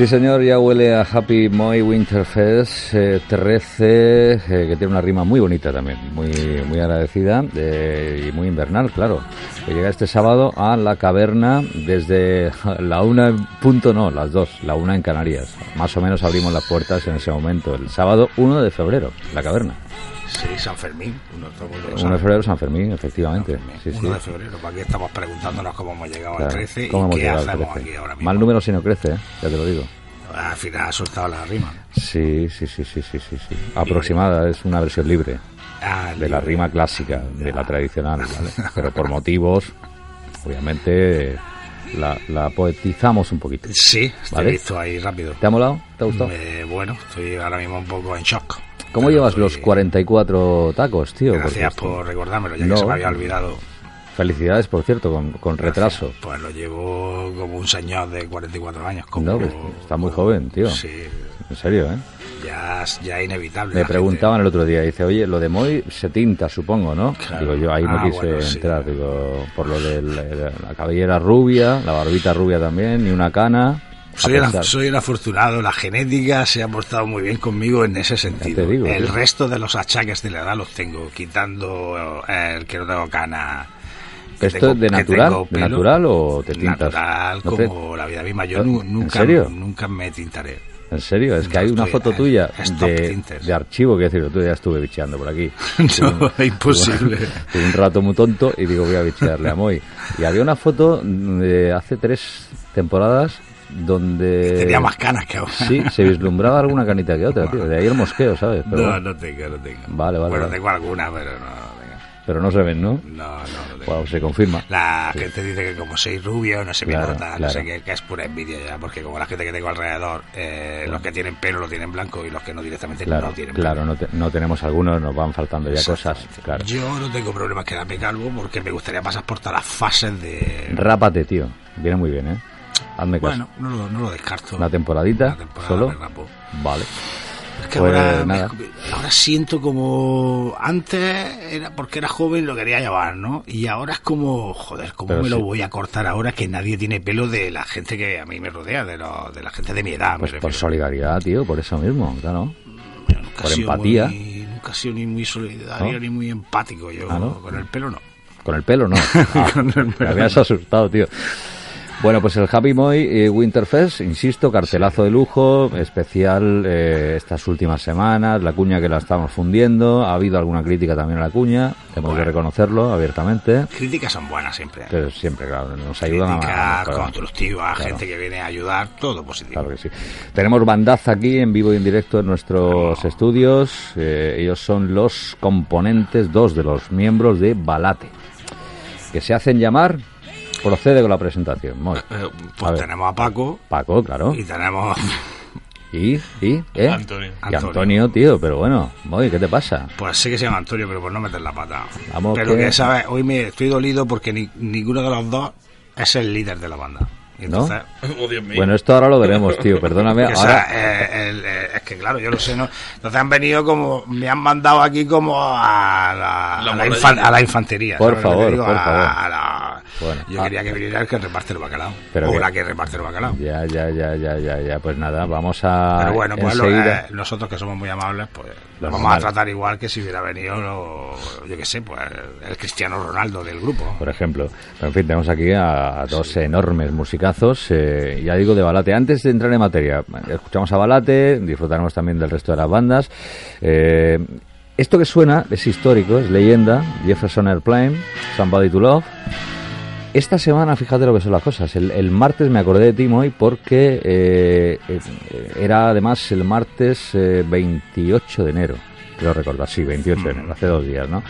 Sí, señor, ya huele a Happy Moy Winterfest eh, 13, eh, que tiene una rima muy bonita también, muy, muy agradecida eh, y muy invernal, claro. Que llega este sábado a la caverna desde la una, punto no, las dos, la una en Canarias. Más o menos abrimos las puertas en ese momento, el sábado 1 de febrero, la caverna. Sí, San Fermín. Uno, todo el mundo lo 1 sabe. de febrero, San Fermín, efectivamente. Sí, sí. 1 de febrero. ¿Para qué estamos preguntándonos cómo hemos llegado Claro. al 13 ¿Cómo y hemos qué hacemos 13? aquí ahora mismo? Mal número si no crece, ¿eh? ya te lo digo. Al final ha soltado la rima. Sí, sí, sí, sí, sí, sí, sí. Aproximada, es una versión libre. Ah, de la rima clásica, de la tradicional, ¿vale? Pero por motivos, obviamente, la, la poetizamos un poquito. Sí, te ¿Vale? he visto ahí rápido. ¿Te ha molado? ¿Te ha gustado? Eh, bueno, estoy ahora mismo un poco en shock. ¿Cómo llevas los 44 tacos, tío? Gracias por recordármelo, ya No. que se me había olvidado. Felicidades, por cierto, con, con retraso. Pues lo llevo como un señor de 44 años. Como, No, pues, está muy joven, tío. Sí, En serio, ¿eh? ya, ya es inevitable. Me preguntaban el otro día, dice, oye, lo de Moy se tinta, supongo, ¿no? Claro. Digo, yo ahí no Ah, quise bueno, sí. entrar, digo, por lo de la, la cabellera rubia, la barbita rubia también, ni una cana. Soy, el- pensar. soy un afortunado, la genética se ha portado muy bien conmigo en ese sentido. te digo, el tío. resto de los achaques de la edad los tengo, quitando el que no tengo cana. ¿Esto tengo- es de natural? ¿De natural o te tintas? Natural, ¿No te- como la vida misma. Yo ¿En nu- nunca, serio? nunca me tintaré. En serio, es que No hay una foto tuya de, de archivo, que decir, tú ya estuve bicheando por aquí. No, es imposible. Tuve un rato muy tonto y digo, voy a bichearle a Moy. Y había una foto de hace tres temporadas donde... Tenía más canas que ahora. Sí, se vislumbraba alguna canita que otra, tío. De ahí el mosqueo, ¿sabes? Pero, No, bueno, no tengo, no tengo. Vale, vale, Bueno, vale. tengo alguna, pero no, no tengo. pero no se ven, ¿no? No, no, no tengo. Wow, se confirma. La gente dice que como soy rubio, no se me Claro, nota, no claro. sé qué, que es pura envidia ya, porque como la gente que tengo alrededor, eh, los que tienen pelo lo tienen blanco y los que no directamente Claro, no tienen claro, no, te- no tenemos algunos, nos van faltando ya cosas. Claro. Yo no tengo problemas que darme calvo porque me gustaría pasar por todas las fases de... Rápate, tío. Viene muy bien, ¿eh? Hazme caso. Bueno, no lo, no lo descarto. Una temporadita, Una temporada solo. me. Vale. Es que Pues ahora, me- nada. ahora siento como antes era porque era joven lo quería llevar, ¿no? Y ahora es como, joder, ¿cómo Pero me lo voy a cortar ahora que nadie tiene pelo de la gente que a mí me rodea, de, lo- de la gente de mi edad? me Pues por solidaridad, tío, por eso mismo, claro. Nunca por empatía. muy- nunca he sido ni muy solidario ¿No? ni muy empático. Yo Ah, ¿no? con el pelo no. Con el pelo, no. Ah, Me habías asustado, tío. Bueno, pues el Happy Moy eh, Winterfest, insisto, cartelazo de lujo, especial eh, estas últimas semanas, la cuña que la estamos fundiendo, ha habido alguna crítica también a la cuña, tenemos que reconocerlo abiertamente, Críticas son buenas siempre. pero siempre, claro, nos ayudan a... Críticas a mejorar. constructivas, Claro. gente que viene a ayudar, todo positivo. Claro que sí. Tenemos bandaza aquí en vivo y en directo en nuestros estudios. Eh, ellos son los componentes, dos de los miembros de Balate, que se hacen llamar. Procede con la presentación. Moy. Eh, A pues tenemos a Paco Paco, claro. y tenemos Y, y, ¿eh? Antonio. Y Antonio, tío, pero bueno, Moy, ¿qué te pasa? Pues sé que se llama Antonio, pero por no meter la pata. Vamos pero que- que, ¿sabes? Hoy me estoy dolido porque ni- ninguno de los dos es el líder de la banda. Y ¿No? entonces, Oh, Dios mío. Bueno, esto ahora lo veremos, tío, perdóname. Ahora, o sea, eh, el- eh, es que claro, yo lo sé, ¿no? Entonces han venido como, me han mandado aquí como a la, La a la, morralla. infan- a la infantería. Por ¿sabes lo que favor, digo? por A- favor. a la- Bueno, Yo ah, quería que viniera el que reparte el bacalao. Pero o que- la que reparte el bacalao. Ya, ya, ya, ya, ya, ya. Pues nada, vamos a. Pero bueno, pues lo- eh, nosotros que somos muy amables, pues Lo vamos normal. a tratar igual que si hubiera venido, lo- yo qué sé, pues el Cristiano Ronaldo del grupo. por ejemplo. Pero, en fin, tenemos aquí a, a dos enormes musicazos, eh, ya digo, de Balate. Antes de entrar en materia, escuchamos a Balate, disfrutaremos también del resto de las bandas. Eh, esto que suena es histórico, es leyenda, Jefferson Airplane, Somebody to Love. Esta semana, fíjate lo que son las cosas. El, el martes me acordé de ti, Moy, porque eh, eh, era además el martes eh, 28 de enero. Creo recordar, sí, 28 de enero, hace dos días, ¿no?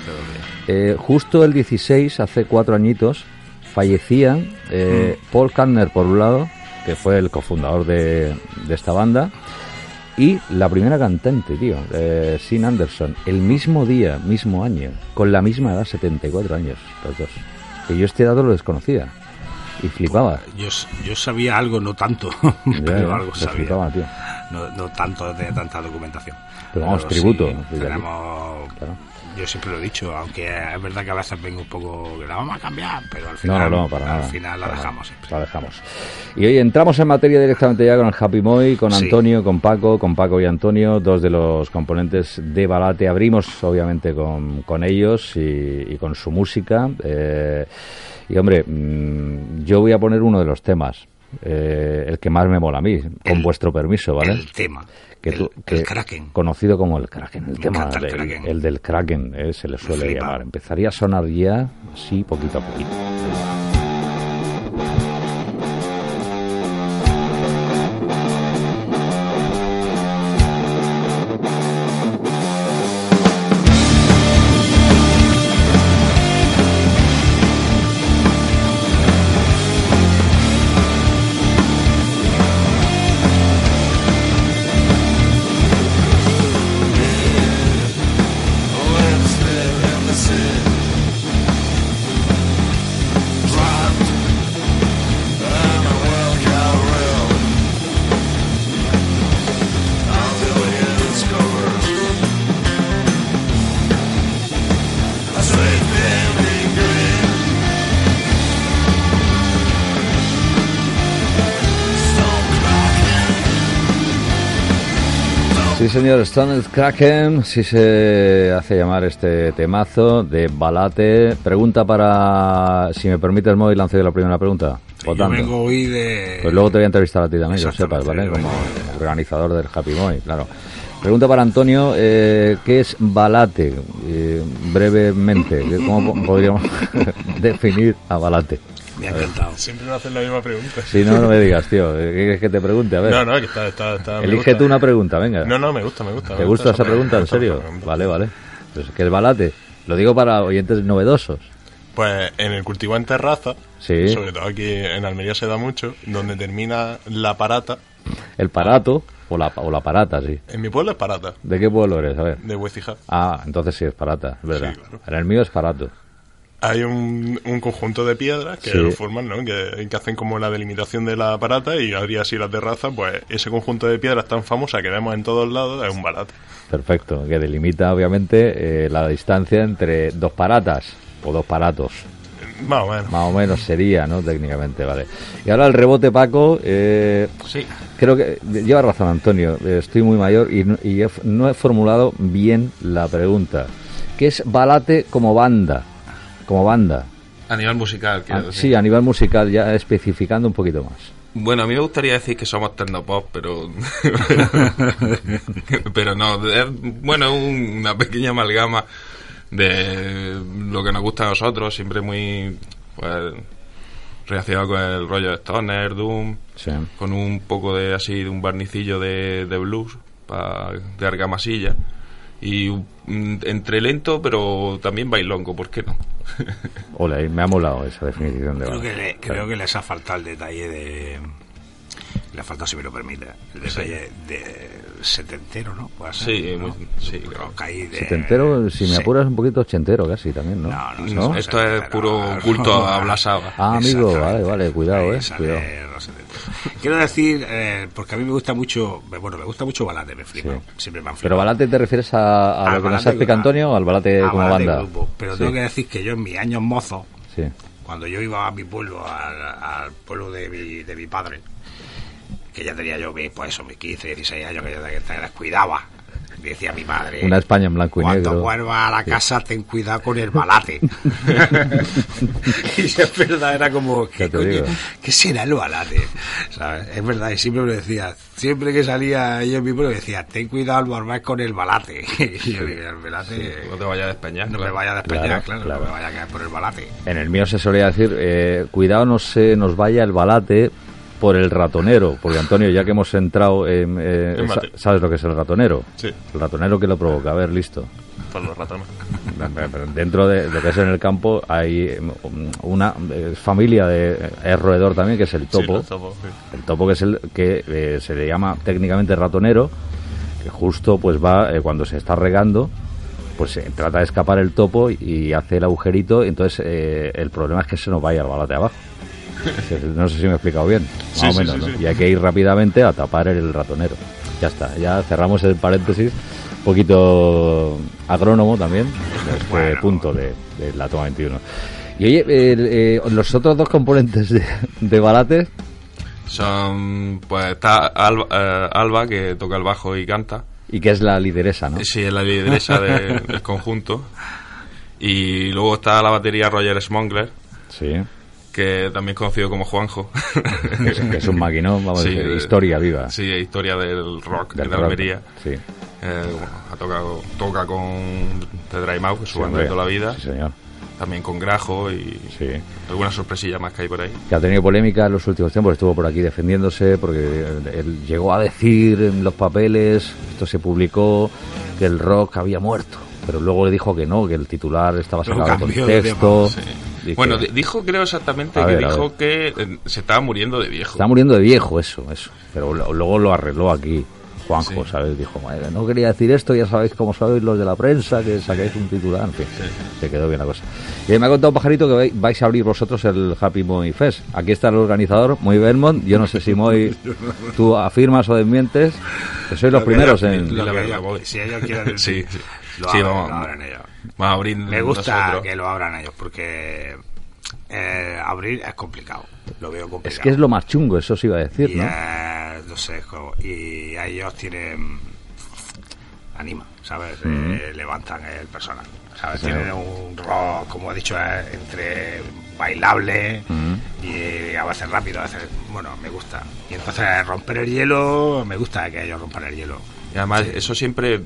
Eh, justo el 16, hace cuatro añitos, fallecían eh, Paul Kantner, por un lado, que fue el cofundador de, de esta banda, y la primera cantante, tío, eh, Sin Anderson, el mismo día, mismo año, con la misma edad, 74 años, los dos. Que yo este dato lo desconocía y flipaba. Yo, yo sabía algo, no tanto, Ya, pero algo sabía. flipaba, tío. No, no tanto de tanta documentación. Pero vamos, tributo, tenemos, Claro. Yo siempre lo he dicho, aunque es verdad que a veces vengo un poco, que la vamos a cambiar, pero al final, no, no, para al nada. final la Para dejamos siempre. La dejamos. Y hoy entramos en materia directamente ya con el Happy Moy, con Sí. Antonio, con Paco, con Paco y Antonio, dos de los componentes de Balate. Abrimos, obviamente, con, con ellos y, y con su música. Eh, y, hombre, mm, yo voy a poner uno de los temas, eh, el que más me mola a mí, con El- vuestro permiso, ¿vale? El tema, que el, tú- el que- Kraken. Conocido como el Kraken, el Me tema el del, Kraken. el del Kraken, eh, se le suele llamar. Empezaría a sonar ya, así, poquito a poquito. Señor, Stone Kraken, si se hace llamar este temazo de Balate. Pregunta para, si me permites, Moy, lance yo la primera pregunta. Yo Votando. vengo hoy de... Pues luego te voy a entrevistar a ti también, que lo sepas, ¿vale? Como organizador del Happy Moy, claro. Pregunta para Antonio, eh, ¿qué es Balate? Eh, brevemente, ¿cómo po- podríamos definir a Balate? Me ha encantado. Siempre me hacen la misma pregunta. Si no, no me digas, tío, ¿qué quieres que te pregunte? A ver, No, no, que está, está, está- elige gusta. tú una pregunta, venga. No, no, me gusta, me gusta. ¿Te me gusta esa pregunta, en serio? Vale, vale. Pues que es Balate. Lo digo para oyentes novedosos. Pues en el cultivo en terraza, Sí. sobre todo aquí en Almería se da mucho, donde termina la parata. El parato o la, o la parata, sí. En mi pueblo es parata, ¿De qué pueblo eres? A ver. de Huecija. Ah, entonces sí es parata, es verdad. Sí, claro. En el mío es parato. Hay un, un conjunto de piedras que Sí. lo forman, ¿no? Que, que hacen como la delimitación de la parata y habría así la terraza, pues ese conjunto de piedras tan famosa que vemos en todos lados es un balate. Perfecto, que delimita obviamente eh, la distancia entre dos paratas o dos paratos. Más o menos. Más o menos sería, ¿no? Técnicamente, vale. Y ahora el rebote, Paco. eh, Sí. creo que lleva razón, Antonio. eh, estoy muy mayor y, no- y he no he formulado bien la pregunta. ¿Qué es Balate como banda? Como banda. A nivel musical, quiero Ah, decir. sí, a nivel musical, ya especificando un poquito más. Bueno, a mí me gustaría decir que somos tecnopop, pero. pero no. Es, bueno, un- una pequeña amalgama de lo que nos gusta a nosotros, siempre muy. Pues, relacionado con el rollo de Stoner, Doom, Sí. con un poco de así, de un barnicillo de, de blues, pa- de argamasilla. Y entre lento, pero también bailongo, ¿por qué no? Ole, me ha molado esa definición de Creo que, le- creo que les ha faltado el detalle de... Le ha faltado, si me lo permite, el detalle de setentero, ¿no? Puede ser, Sí, ¿no? muy- sí, claro. De- Setentero, si me Sí. apuras, un poquito ochentero casi también, ¿no? No, no, esto es puro culto no, a no. Blasaba. Ah, amigo, vale, vale, cuidado, Ahí eh, cuidado. los 70. Quiero decir, eh, porque a mí me gusta mucho, bueno, me gusta mucho Balate, me flipa, Sí. siempre me han Pero flipado. Balate te refieres a, lo que nos explica Antonio o al Balate a como Balate banda. grupo. Pero Sí, tengo que decir que yo en mis años mozos, sí. cuando yo iba a mi pueblo, al, al pueblo de mi, de mi padre, que ya tenía yo, mis, pues eso, mis 15, 16 años, que yo te, descuidaba. Me decía mi madre. Una España en blanco y Cuando negro. vuelvas a la casa, ten cuidado con el balate. y es verdad, era como, ¿qué, coño? ¿qué será el balate? ¿Sabes? Es verdad, y siempre me decía. Siempre que salía yo en mi pueblo, me decía, ten cuidado al volver con el balate. y yo el balate, No te vayas a despeñar. no me claro. vaya a despeñar, Claro, claro, claro. no me vaya a caer por el balate. En el mío se solía decir, eh, cuidado no se nos vaya el balate por el ratonero, porque Antonio, ya que hemos entrado en... eh, En sa- mate. ¿Sabes lo que es el ratonero? Sí. El ratonero que lo provoca, a ver, listo. Para los ratones. Dentro de lo que es en el campo hay eh, una eh, familia de... Es roedor también, que es el Sí, topo. sí. El topo que es el que eh, se le llama técnicamente ratonero, que justo pues va eh, cuando se está regando, pues eh, trata de escapar el topo y hace el agujerito, entonces eh, el problema es que se nos vaya el balate abajo. No sé si me he explicado bien, más Sí, o menos, sí, ¿no? sí. Y hay que ir rápidamente a tapar el ratonero. Ya está, ya cerramos el paréntesis, un poquito agrónomo también, este Bueno. punto de, de la toma 21. Y oye, eh, los otros dos componentes de, de balate, Son, pues está Alba, eh, Alba, que toca el bajo y canta. y que es la lideresa, ¿no? Sí, es la lideresa de- del conjunto. Y luego está la batería Roger Smongler, Sí, que también conocido como Juanjo. que es, es un maquinón, vamos Sí, a decir, eh, historia viva. Sí, historia del rock del de rock. Almería. Sí, Eh, bueno, ha tocado, toca con The Dry Mouth, que es su banda de toda la vida. Sí, señor. También con Grajo y Sí. alguna sorpresilla más que hay por ahí. Que ha tenido polémica en los últimos tiempos, estuvo por aquí defendiéndose, porque él, él llegó a decir en los papeles, esto se publicó, que el rock había muerto. Pero luego le dijo que no, que el titular estaba sacado de cambió de contexto. Sí. Bueno, que dijo, creo exactamente A que ver, dijo que eh, se estaba muriendo de viejo. está muriendo de viejo eso, eso. Pero lo- luego lo arregló aquí. Juanjo, Sí. ¿sabes? Dijo, "Madre, no quería decir esto, ya sabéis cómo sois los de la prensa, que sacáis un titular, en fin, se quedó bien la cosa. Y me ha contado Pajarito que vai- vais a abrir vosotros el Happy Moy Fest. Aquí está el organizador, Muy Belmont, yo no sé si Moy, tú afirmas o desmientes, que sois los primeros ellos- en... La verdad, voy. si ellos quieren Sí, sí. lo Sí, abren, vamos. lo abren ellos. Vamos a abrir Me gusta nosotros. que lo abran ellos porque eh, abrir es complicado. Lo veo complicado. Es que es lo más chungo, eso sí iba a decir, y, ¿no? eh, no sé, y a ellos tienen anima, ¿sabes? Eh, levantan el personal, ¿sabes? Sí, Tienen un rock, como he dicho, entre bailable y a veces rápido, a veces, bueno, me gusta. Y entonces romper el hielo, me gusta que ellos rompan el hielo. Y además, eso siempre.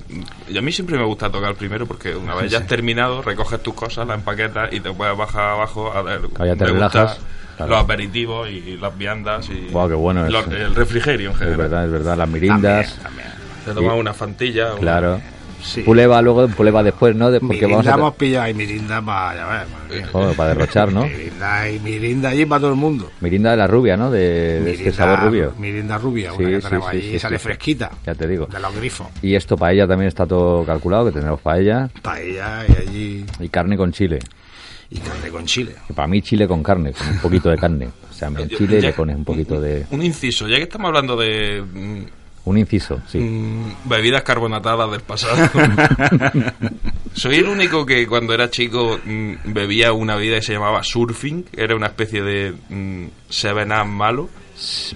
Y a mí siempre me gusta tocar primero porque una vez ya has terminado, recoges tus cosas, las empaquetas y te puedes bajar abajo a ver. Ya te me relajas, claro. Los aperitivos y las viandas y. Guau, qué bueno. El refrigerio en Es general. verdad, es verdad, las mirindas, También, también. Te tomas una fantilla. una- claro. Sí. Puleva luego, puleva después, ¿no? De- porque Mirinda vamos a... hemos pillado y Mirinda para, para derrochar, ¿no? Mirinda y Mirinda allí para todo el mundo. Mirinda de la rubia, ¿no? De, de este sabor rubio. Mirinda rubia, Sí, una que sí, tenemos sí, allí, sí, sale sí. fresquita. Ya te digo. De los grifos. Y esto para ella también está todo calculado, que tendremos paella Paella y allí. y carne con chile. Y carne con chile. Para mí chile con carne, con un poquito de carne. O sea, en chile ya- le pones un poquito de... Un inciso, ya que estamos hablando de mm, Un inciso, sí. mm, bebidas carbonatadas del pasado. Soy el único que cuando era chico mm, bebía una bebida que se llamaba surfing, era una especie de mm, Seven Up malo.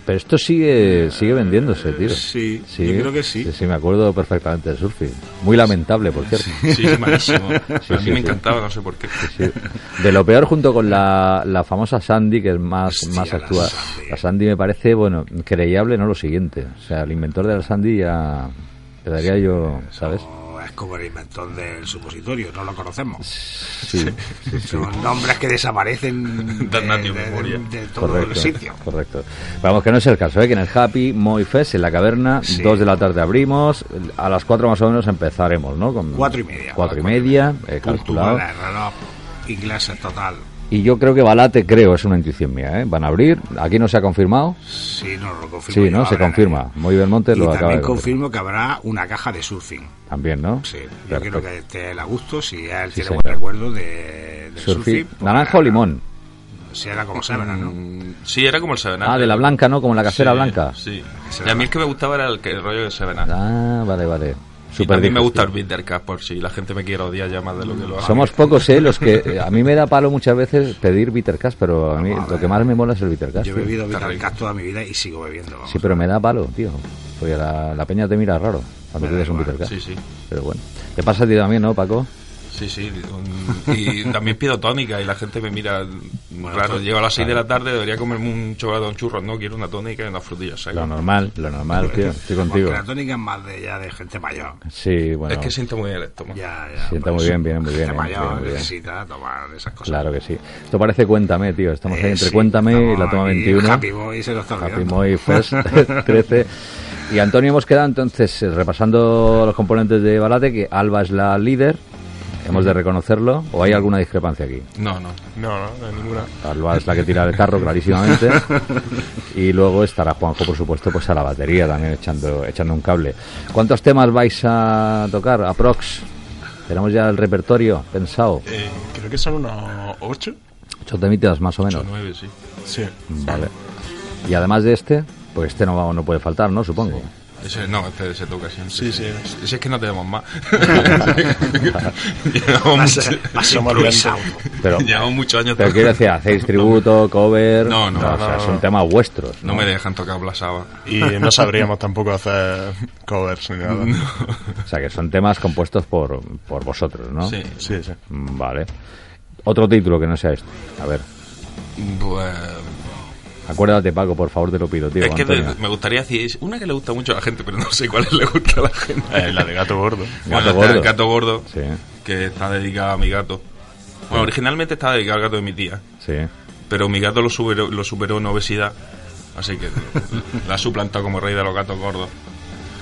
Pero esto sigue sigue vendiéndose, tío. Sí, yo creo que sí. Sí, sí, me acuerdo perfectamente de surfing. Muy lamentable, por cierto. Sí, sí, malísimo. a Sí, mí sí, me sí. encantaba, no sé por qué. Sí. De lo peor junto con la, la famosa Sandy, que es más, Hostia, más la actual. Sandy. La Sandy me parece, bueno, creíble, no lo siguiente. O sea, el inventor de la Sandy ya daría yo, ¿sabes? Es como el inventor del supositorio, no lo conocemos. Sí, sí, sí. Son nombres que desaparecen de, de- memoria. de todo el Correcto, sitio. correcto. Vamos, que no es el caso, ¿eh? que en el Happy Moy Fest, en la caverna, Sí. dos de la tarde abrimos, a las cuatro más o menos empezaremos, ¿no? Con Cuatro y media. Cuatro y Cuatro y media, eh, calculado. Puntual, el reloj inglés es total. Y yo creo que Balate, creo, es una intuición mía, ¿eh? Van a abrir, aquí no se ha confirmado. Sí, no lo confirmo. Sí, yo, ¿no? Se confirma. nadie. Muy Belmonte Y lo acaba también de confirmo que habrá una caja de surfing. También, ¿no? Sí, yo Perfecto. quiero que esté él a gusto. Si él Sí, tiene señor. buen recuerdo de, del Surfing. surfing. pues ¿Naranja o limón? Si era como Severa, ¿no? Mm, Sí, era como el Seven Up. Ah, de la blanca, ¿no? Como la casera Sí, blanca. Sí. Y a mí el que me gustaba era el, que- el rollo de Seven Up. Ah, vale, vale. Y Súper también me gusta el. Bittercast, por si la gente me quiere odiar ya más de lo que lo hace. Somos pocos, ¿eh? Los que eh, a mí me da palo muchas veces pedir Bittercast, pero a mí a lo que más me mola es el Bittercast. Yo he bebido. Vitacast toda mi vida y sigo bebiendo. vamos. Sí, pero me da palo, tío. Porque la, la peña te mira raro cuando pides un Bittercast. Sí, sí. Pero bueno. ¿Te pasa a ti también, no, Paco? Sí, sí. un- Y también pido tónica y la gente me mira. claro, to- llego a las 6 de la tarde, debería comerme un chocolate un churro. No, quiero una tónica y una frutilla seca. Lo normal, lo normal, tío. Estoy contigo. Porque la tónica es más de ya de gente mayor. Sí, bueno. Es que siento muy bien el estómago. Ya, ya. Sienta muy bien, viene muy bien, Gente eh, mayor bien. necesita tomar esas cosas. Claro que sí. Esto parece Cuéntame, tío. Estamos ahí Eh, entre sí, Cuéntame y la toma aquí, 21. Happy Boy se lo está Happy. Moy Fest 13. Y Antonio, hemos quedado entonces eh, repasando los componentes de Balate, que Alba es la líder. Hemos de reconocerlo. ¿O hay alguna discrepancia aquí? No, no. No, no, no hay ninguna. Alba es la que tira el carro clarísimamente. Y luego estará Juanjo, por supuesto, pues a la batería también echando, echando un cable. ¿Cuántos temas vais a tocar? Aprox. Tenemos ya el repertorio pensado. Eh, creo que son unos ocho. Ocho temitas más o 8 menos. 9, sí. Sí. Vale. Y además de este, pues este no, va- no puede faltar, ¿no? Supongo. Ese, no, este toca siempre. Sí, sí. Si es que no tenemos más. llevamos, mucho- improvisado. Pero, llevamos muchos años pero quiero decir, ¿hacéis tributo, cover? No, no, o no, sea, no, son no. temas vuestros. No me dejan tocar Blasaba. Y no sabríamos tampoco hacer covers ni nada. O sea, que son temas compuestos por, por vosotros, ¿no? Sí. Sí, sí. Vale. Otro título que no sea este. A ver, Pues. Acuérdate, Paco, por favor, te lo pido, tío. es que Antonio. de- me gustaría decir una que le gusta mucho a la gente, pero no sé cuál le gusta a la gente. Eh, la de gato gordo. Gato Bueno, está gordo. gato gordo, Sí, que está dedicada a mi gato. Bueno, originalmente estaba dedicado al gato de mi tía, sí. pero mi gato lo superó, lo superó en obesidad, así que la ha suplantado como rey de los gatos gordos.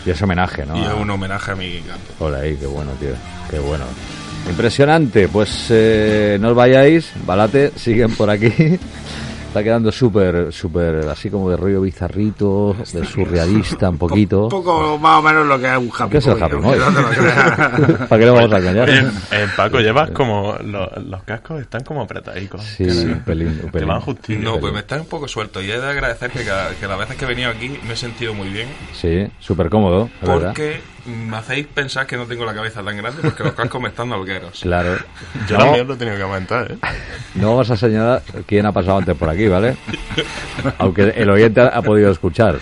Y es homenaje, ¿no? Y es un homenaje a mi gato. Hola ahí, qué bueno, tío. Qué bueno. Impresionante. Pues eh, no os vayáis. Balate, siguen por aquí. Está quedando súper, súper, así como de rollo bizarrito, de surrealista un poquito. Un poco más o menos lo que es un Happy ¿Qué es el te creas. ¿Para qué lo vamos a engañar? Eh, eh, Paco, llevas como. lo- los cascos están como apretadicos. Sí, un pelín, un Te pelín. van justillos. No, pues me está un poco suelto y he de agradecer que, cada, que las veces que he venido aquí me he sentido muy bien Sí, súper cómodo, verdad. Me hacéis pensar que no tengo la cabeza tan grande porque los cascos me están holgueros. Claro. Yo No, también lo he tenido que aumentar, ¿eh? no vamos a señalar quién ha pasado antes por aquí, ¿vale? Aunque el oyente ha podido escuchar.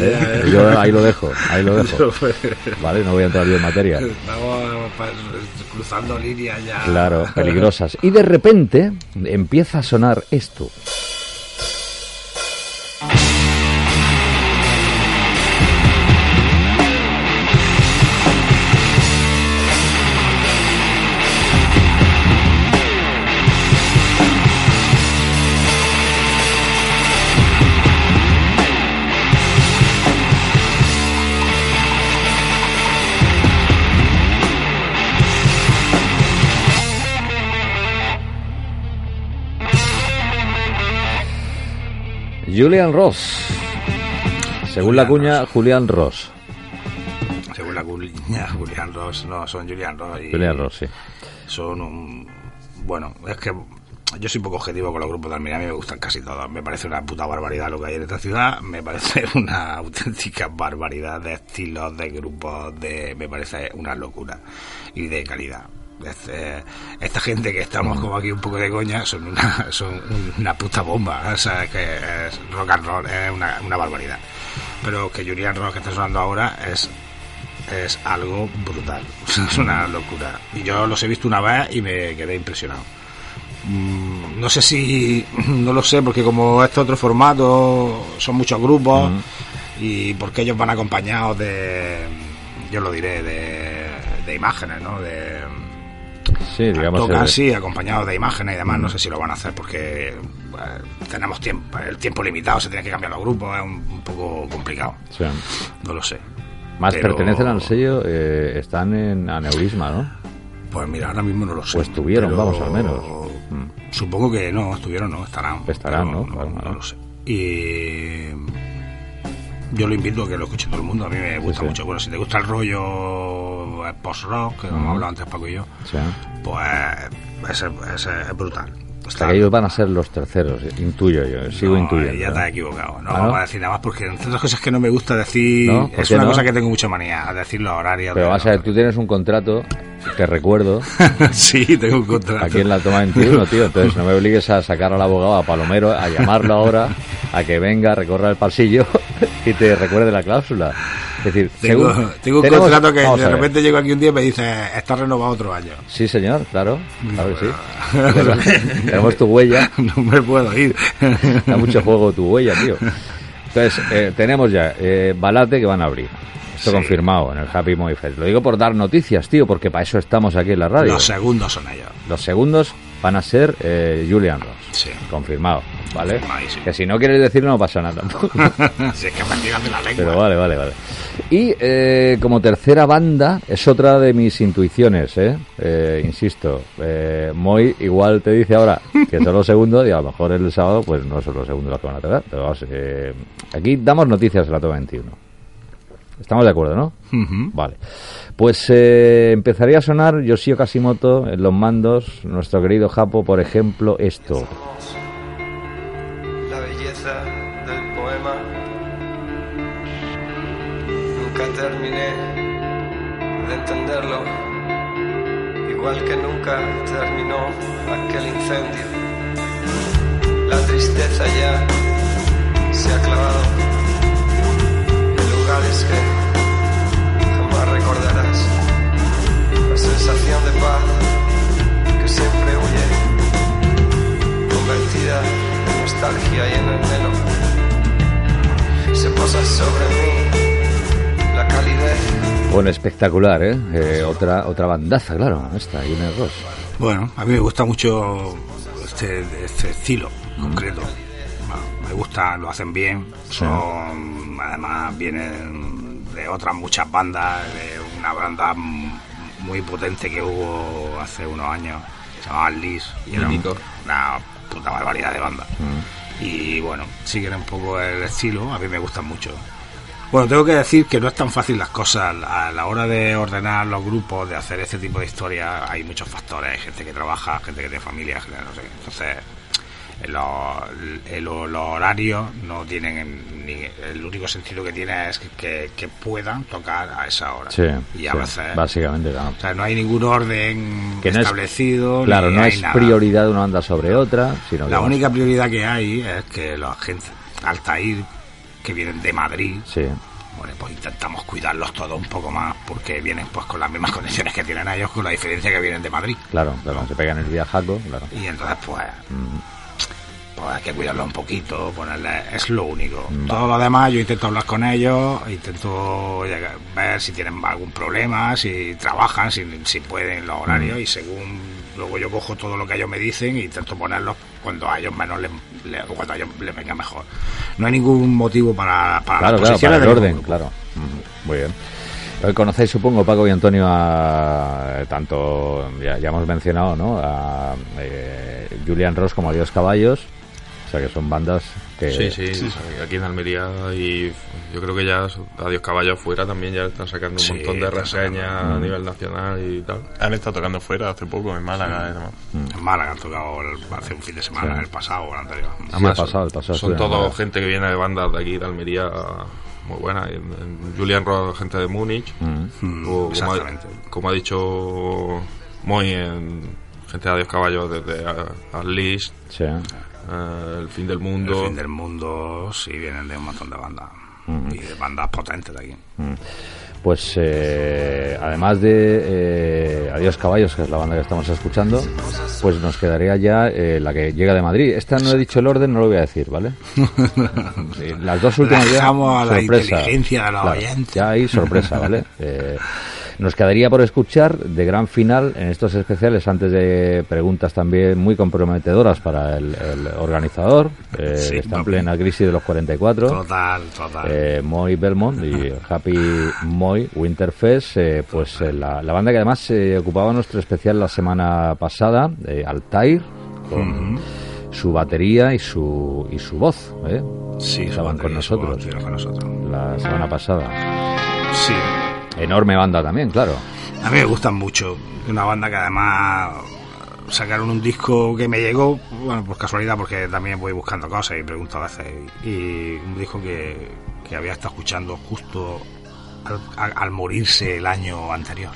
¿eh? Yo ahí lo dejo, ahí lo dejo. Vale, no voy a entrar yo en materia. Estamos cruzando líneas ya. Claro, peligrosas. Y de repente empieza a sonar esto. Julian Ross. Según la cuña, Julian Ross. Según la cuña, Julian Ross, no, son Julian Ross. Y Julian Ross, sí. Son un. Bueno, es que yo soy poco objetivo con los grupos de Almería, a mí me gustan casi todos. Me parece una puta barbaridad lo que hay en esta ciudad, me parece una auténtica barbaridad de estilos, de grupos, de me parece una locura y de calidad. Es, eh, esta gente que estamos como aquí un poco de coña son una, son una puta bomba, o sea, es que es rock and roll, es una, una barbaridad. Pero que Julian Ross que está sonando ahora es es algo brutal, es una locura. Y yo los he visto una vez y me quedé impresionado. Mm, No sé si, no lo sé, porque como este otro formato, son muchos grupos y porque ellos van acompañados de, yo lo diré, de, de imágenes, ¿no? De, Sí, digamos. tocan eh, así, acompañados de imágenes y demás. No sé si lo van a hacer porque eh, tenemos tiempo, el tiempo limitado, se tiene que cambiar los grupos, es un, un poco complicado. sí. No lo sé. Más Pero- pertenecen al sello, eh, están en aneurisma, ¿no? Pues mira, ahora mismo no lo sé. O estuvieron, pero vamos, al menos. Supongo que no, estuvieron, no, estarán. Estarán, ¿no? Claro, No, claro. lo sé. Y yo lo invito a que lo escuche todo el mundo. A mí me gusta sí. mucho. Bueno, si te gusta el rollo eh, post-rock, que hemos hablado antes Paco y yo, Sí. pues ese, ese es brutal. Que ellos van a ser los terceros, intuyo yo, sigo No, intuyendo. Ya te has equivocado. No ¿Ah, no? vamos a decir nada más porque entre otras cosas que no me gusta decir. ¿No? ¿Por Es una cosa que tengo mucha manía, decir los horarios. Pero vas a ver, tú tienes un contrato que recuerdo sí, tengo un contrato. aquí en la toma 21, tío. Entonces no me obligues a sacar al abogado, a Palomero, a llamarlo ahora, a que venga, recorra el pasillo y te recuerde la cláusula. Es decir, Tengo, según- tengo un tenemos- contrato que de repente llego aquí un día y me dice, está renovado otro año. Sí, señor, claro, claro que sí. Tenemos, tu huella, no me puedo ir. da mucho juego tu huella, tío. Entonces, eh, tenemos ya eh, Balate que van a abrir. Esto Sí. confirmado en el Happy Moy Fest. Lo digo por dar noticias, tío, porque para eso estamos aquí en la radio. Los segundos son ellos. Los segundos van a ser eh, Julian Ross. Sí. Confirmado, ¿vale? Que si no quieres decirlo no pasa nada tampoco. si es que de la lengua. Pero vale, vale, vale. Y eh, como tercera banda, es otra de mis intuiciones, ¿eh? Eh, insisto, eh, Moy igual te dice ahora que son los segundos y a lo mejor el sábado pues no son los segundos los que van a tocar. Pero vamos, eh, aquí damos noticias de la toma 21. Estamos de acuerdo, ¿no? Ujú. Vale. Pues eh, empezaría a sonar Yoshio Kashimoto en los mandos, nuestro querido Japo, por ejemplo, esto. la belleza del poema. Nunca terminé de entenderlo, igual que nunca terminó aquel incendio. La tristeza ya se ha clavado lugares que jamás recordarás. La sensación de paz que siempre huye convertida en nostalgia y en anhelo. Se posa sobre mí la calidez Bueno, espectacular, ¿eh? Eh, otra, otra bandaza, claro, esta, Julian Ross. Bueno, a mí me gusta mucho este, este estilo concreto. Me gusta, lo hacen bien. Son, además, vienen de otras muchas bandas, de una banda muy potente que hubo hace unos años, se llamaba Liz, y era un- una puta barbaridad de banda. Y bueno, siguen un poco el estilo, a mí me gustan mucho. Bueno, tengo que decir que no es tan fácil las cosas. A la hora de ordenar los grupos, de hacer este tipo de historias, hay muchos factores. Hay gente que trabaja, gente que tiene familia, gente que no sé. qué. Entonces, en los, en los- los horarios no tienen ni. El único sentido que tiene es que, que- que puedan tocar a esa hora. Sí, y a sí, veces. básicamente, claro. O sea, no hay ningún orden Que no es- establecido. Claro, no hay es nada. prioridad de una banda sobre otra, sino que... La única prioridad que hay es que la gente, Altair, que vienen de Madrid, Sí, bueno, pues intentamos cuidarlos todos un poco más porque vienen pues con las mismas condiciones que tienen ellos, con la diferencia que vienen de Madrid. claro, claro, se pegan el viajaco, claro. Y entonces pues, pues hay que cuidarlos un poquito, ponerle, es lo único. Todo lo demás yo intento hablar con ellos, intento ver si tienen algún problema, si trabajan, si, si pueden los horarios y según luego yo cojo todo lo que ellos me dicen e intento ponerlos cuando a ellos menos les, cuando a ellos les venga mejor. No hay ningún motivo para, para Claro, las claro, para el orden, grupo. claro. Ujú, Muy bien. Hoy conocéis, supongo, Paco y Antonio, a, eh, tanto, ya, ya hemos mencionado, ¿no? A eh, Julian Ross como a Dios Caballos. O sea, que son bandas que... Sí, sí, aquí en Almería y yo creo que ya Adiós Caballo fuera también ya están sacando un Sí, montón de reseñas Mm. a nivel nacional y tal. Han estado tocando fuera hace poco, en Málaga y demás. En Málaga han tocado el- hace un fin de semana, Sí. el pasado o el anterior. Sí, el pasado, el pasado son Málaga. gente que viene de bandas de aquí de Almería muy buena. En- en Julian Ross, gente de Múnich. Mm. Mm, o como, exactamente. ha, como ha dicho Moy, en gente de Adiós Caballo desde Atlas, Sí. El fin del El mundo. fin del mundo, sí, vienen de un montón de bandas. Mm. Y de bandas potentes de aquí. Pues eh, además de eh, Adiós Caballos, que es la banda que estamos escuchando, pues nos quedaría ya eh, la que llega de Madrid. Esta no he dicho el orden, no lo voy a decir, ¿vale? Sí, Las dos últimas ya, Dejamos a la sorpresa. inteligencia de los Claro, oyentes. Ya hay sorpresa, ¿vale? Eh, nos quedaría por escuchar de gran final en estos especiales, antes de preguntas también muy comprometedoras para el, el organizador, eh, Sí, está en papi. plena crisis de los 44 Total, total. eh, Moy Belmont y Happy Moy Winterfest, eh, pues eh, la, la banda que además se ocupaba nuestro especial la semana pasada, eh, Altair, con su batería y su y su voz, ¿eh? sí, estaban con nosotros. con nosotros. la semana pasada. Sí. Enorme banda también, claro. A mí me gustan mucho. Una banda que además sacaron un disco que me llegó, bueno, por casualidad, porque también voy buscando cosas y pregunto a veces. Y, un disco que, que había estado escuchando justo al, al- al morirse el año anterior.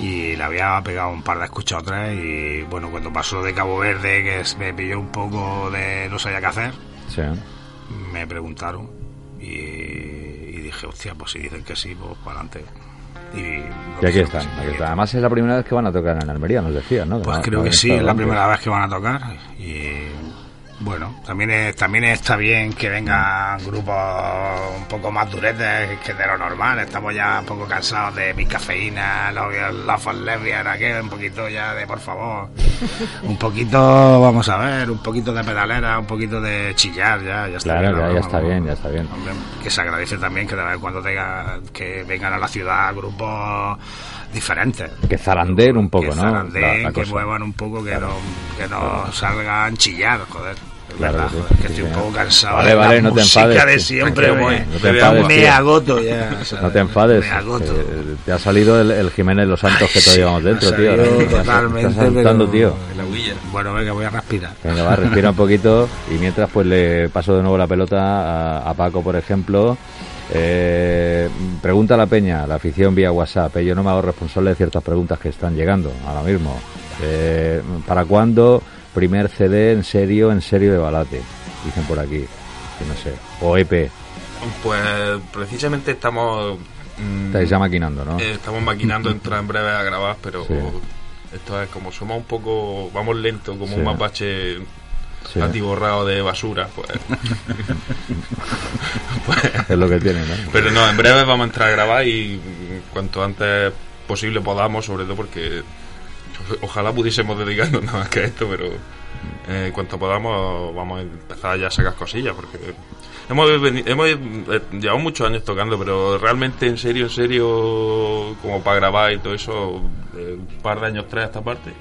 Y le había pegado un par de escuchas otras y bueno, cuando pasó de Cabo Verde, que me pilló un poco de no sabía qué hacer, Sí. me preguntaron y dije, hostia, pues si dicen que sí, pues para adelante. Y, Y aquí están, aquí están. Además es la primera vez que van a tocar en Almería, nos decías, ¿no? Pues no- creo no que sí, es la primera vez que van a tocar y bueno, también es- también está bien que vengan grupos un poco más duretes que de lo normal. Estamos ya un poco cansados de mi cafeína, los Lesbian, aquel, un poquito ya de por favor. Un poquito, vamos a ver, un poquito de pedalera, un poquito de chillar, ya, ya está Claro, bien. ya- ¿no? ya está bien, ya está bien. Hombre, que se agradece también que de vez en cuando tenga, que vengan a la ciudad grupos diferentes. Que zarandeen un poco, que ¿no? zarandeen, La- la que muevan un poco, que no, que no salgan chillar, joder. Claro verdad, que sí, que sí, estoy un poco cansado Vale, de vale, la no te enfades, de siempre. No te enfades, me agoto ya. ¿sabes? No te enfades. Me agoto. eh, te ha salido el, el Jiménez Los Santos que te sí, llevamos dentro, tío. totalmente, Estás saltando, tío. La. Bueno, venga, voy a respirar. Venga, va, respira un poquito y mientras pues le paso de nuevo la pelota a, a Paco, por ejemplo. Eh, pregunta a la peña, la afición vía WhatsApp. eh, yo no me hago responsable de ciertas preguntas que están llegando ahora mismo. Eh, ¿Para cuándo primer CD en serio, en serio de Balate? Dicen por aquí. Que no sé. O EP. Pues precisamente estamos. mm, Estáis ya maquinando, ¿no? eh, estamos maquinando entrar en breve a grabar, pero Sí. esto es como somos un poco. Vamos lento, como Sí. un mapache Sí, atiborrado de basura, pues. es lo que tiene, ¿no? Pero no, en breve vamos a entrar a grabar y cuanto antes posible podamos, sobre todo porque ojalá pudiésemos dedicarnos nada más que a esto, pero eh, cuanto podamos vamos a empezar ya a sacar cosillas porque hemos, hemos eh, llevado muchos años tocando, pero realmente en serio, en serio, como para grabar y todo eso, eh, un par de años, tres a esta parte.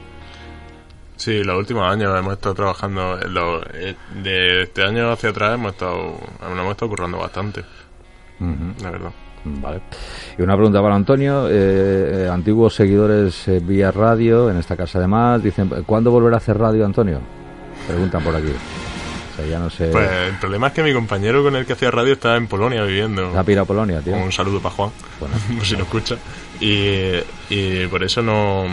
Sí, los últimos años hemos estado trabajando, en lo- eh, de este año hacia atrás hemos estado, nos hemos estado currando bastante, Ujú. la verdad. Vale. Y una pregunta para Antonio. eh, eh, antiguos seguidores eh, vía radio, en esta casa además, dicen, ¿cuándo volverá a hacer radio, Antonio? Preguntan por aquí. O sea, ya no sé... Pues el problema es que mi compañero con el que hacía radio está en Polonia viviendo. ¿Se ha pirado a Polonia, tío? Un saludo para Juan, Bueno. por si lo escucha. Y, y por eso no,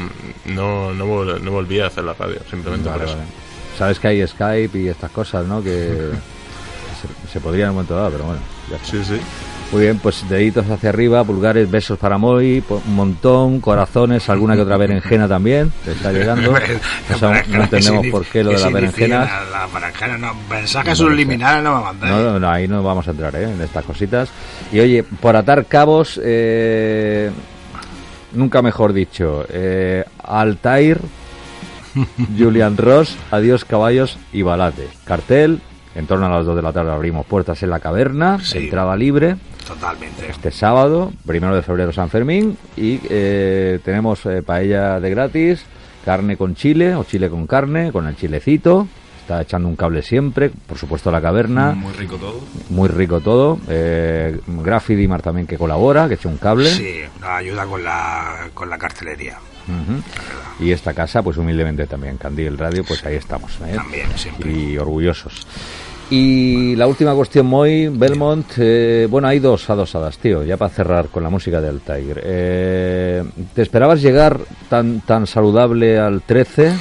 no, no, vol- no volví a hacer la radio, simplemente Vale, por eso. vale. Sabes que hay Skype y estas cosas, ¿no? Que se, se podría en un momento dado, pero bueno. ya está. Sí, sí. Muy bien, pues deditos hacia arriba, pulgares, besos para Moy, un montón, corazones, alguna que otra berenjena también, te está llegando. O sea, no entendemos por qué lo de las berenjenas. La berenjena, no, mensajes subliminales no me mandáis. No, no, no, ahí no vamos a entrar ¿eh? en estas cositas. Y oye, por atar cabos, eh, nunca mejor dicho, eh, Altair, Julian Ross, Adiós Caballos y Balate. Cartel, en torno a las 2 de la tarde abrimos puertas en la caverna, Sí. entrada libre, Totalmente. este sábado, primero de febrero San Fermín, y eh, tenemos eh, paella de gratis, carne con chile o chile con carne, con el chilecito. Está echando un cable siempre, por supuesto la caverna. Muy rico todo. Muy rico todo. Eh, Grafi Dimar también que colabora, que echa un cable. Sí, ayuda con la, con la cartelería. Y esta casa, pues humildemente también, Candil Radio, pues ahí estamos. ¿eh? También, siempre. Y orgullosos. Y la última cuestión, Moy, Belmont. eh, bueno, hay dos adosadas, tío, ya para cerrar con la música del Tiger. Eh, ¿Te esperabas llegar tan, tan saludable al 13?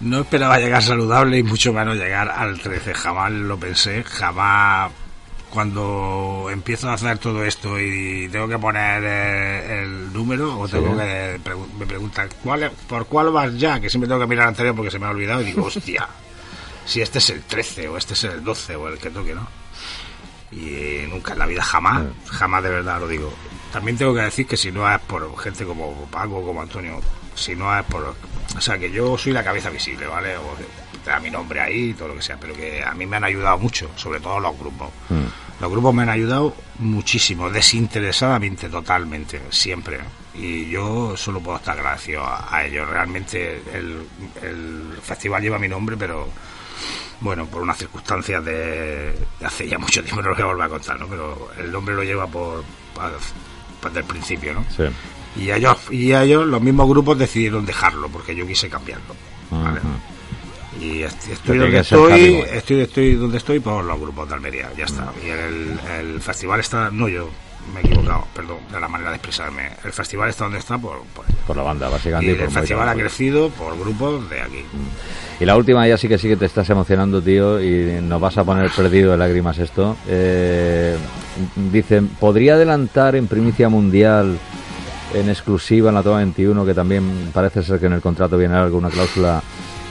No esperaba llegar saludable y mucho menos llegar al 13. Jamás lo pensé, jamás cuando empiezo a hacer todo esto y tengo que poner eh, el número o tengo que me preguntan ¿cuál es- por cuál vas ya que siempre tengo que mirar anterior porque se me ha olvidado y digo hostia si este es el 13 o este es el 12 o el que toque no y nunca en la vida jamás jamás de verdad lo digo. También tengo que decir que si no es por gente como Paco como Antonio si no es por o sea que yo soy la cabeza visible vale o te da mi nombre ahí todo lo que sea pero que a mí me han ayudado mucho sobre todo los grupos. Los grupos me han ayudado muchísimo desinteresadamente totalmente siempre. Y yo solo puedo estar agradecido a, a ellos. Realmente el, el festival lleva mi nombre pero bueno, por unas circunstancias de, de hace ya mucho tiempo, no lo voy a volver a contar, ¿no? Pero el nombre lo lleva por, desde el principio, ¿no? Sí. Y ellos, y ellos, los mismos grupos decidieron dejarlo, porque yo quise cambiarlo. Y est- estoy donde estoy, estoy, estoy donde estoy por los grupos de Almería, ya está. Y el, el festival está, no yo, me he equivocado, perdón, de la manera de expresarme. El festival está donde está por, por ellos. Por la banda, Y básicamente. y por el festival ha crecido por grupos de aquí. Y la última ya sí que sí que te estás emocionando, tío, y nos vas a poner perdido de lágrimas esto. Eh, dicen, ¿podría adelantar en primicia mundial, en exclusiva en la toma 21, que también parece ser que en el contrato viene alguna cláusula,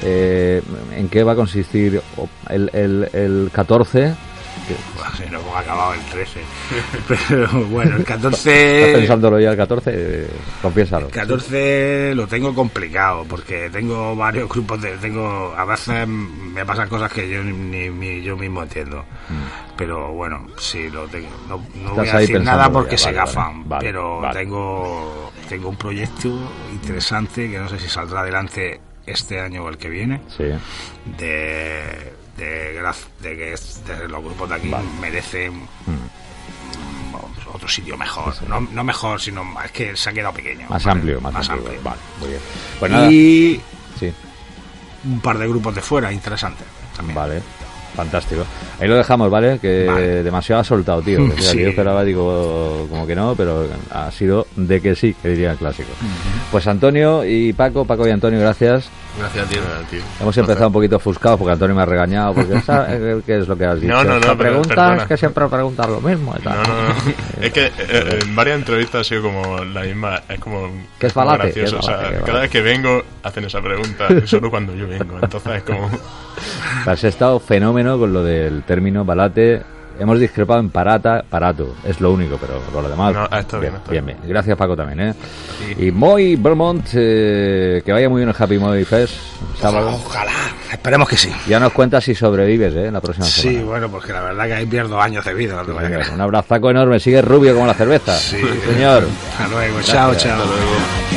eh, en qué va a consistir el, el, el 14? Bueno, no hemos acabado el 13. Pero bueno, el ¿Estás 14. pensándolo ya el 14? Eh, confiésalo. 14 lo tengo complicado porque tengo varios grupos de tengo a veces me pasan cosas que yo ni, ni yo mismo entiendo pero bueno sí lo tengo no, no voy Mm. Estás a decir nada ya, porque se vale, vale, gafan vale, pero vale. tengo tengo un proyecto interesante que no sé si saldrá adelante este año o el que viene Sí. de de, de que de los grupos de aquí merecen mm, otro sitio mejor no, no mejor sino es que se ha quedado pequeño Más ¿vale? amplio, más, amplio. amplio. Vale, muy bien. Pues nada, y sí. un par de grupos de fuera interesantes también. Vale, fantástico. Ahí lo dejamos, ¿vale? Que Vale. demasiado ha soltado, tío. O sea, Sí. que Yo esperaba, digo, como que no, pero ha sido de que sí, que diría el clásico. Pues Antonio y Paco, Paco y Antonio, gracias. Gracias, tío. Nada, tío. Hemos empezado un poquito ofuscados porque Antonio me ha regañado, porque ¿sabes qué es lo que has dicho? No, no, no, Esta pero pregunta perdona. es que siempre preguntas lo mismo y tal. No, no, no. Es que eh, en varias entrevistas ha sido como la misma. Es como. Que es balate, gracioso, que es o sea, balate, que es cada balate. vez que vengo hacen esa pregunta, solo cuando yo vengo. Entonces es como. Has estado fenómeno con lo del término balate. Hemos discrepado en parata, parato. Es lo único, pero por lo demás. No, ah, está bien, está bien, bien. bien. Gracias, Paco, también, ¿eh? Y Moy Belmont, eh, que vaya muy bien el Happy Moy Fest, sábado. Ojalá, esperemos que sí. Ya nos cuentas si sobrevives, ¿eh? La próxima Sí, semana. bueno, porque la verdad que ahí pierdo años de vida. Pues venga, un abrazaco enorme. Sigue rubio como la cerveza. Sí. Señor. Hasta luego, chao, Gracias. chao. Hasta luego.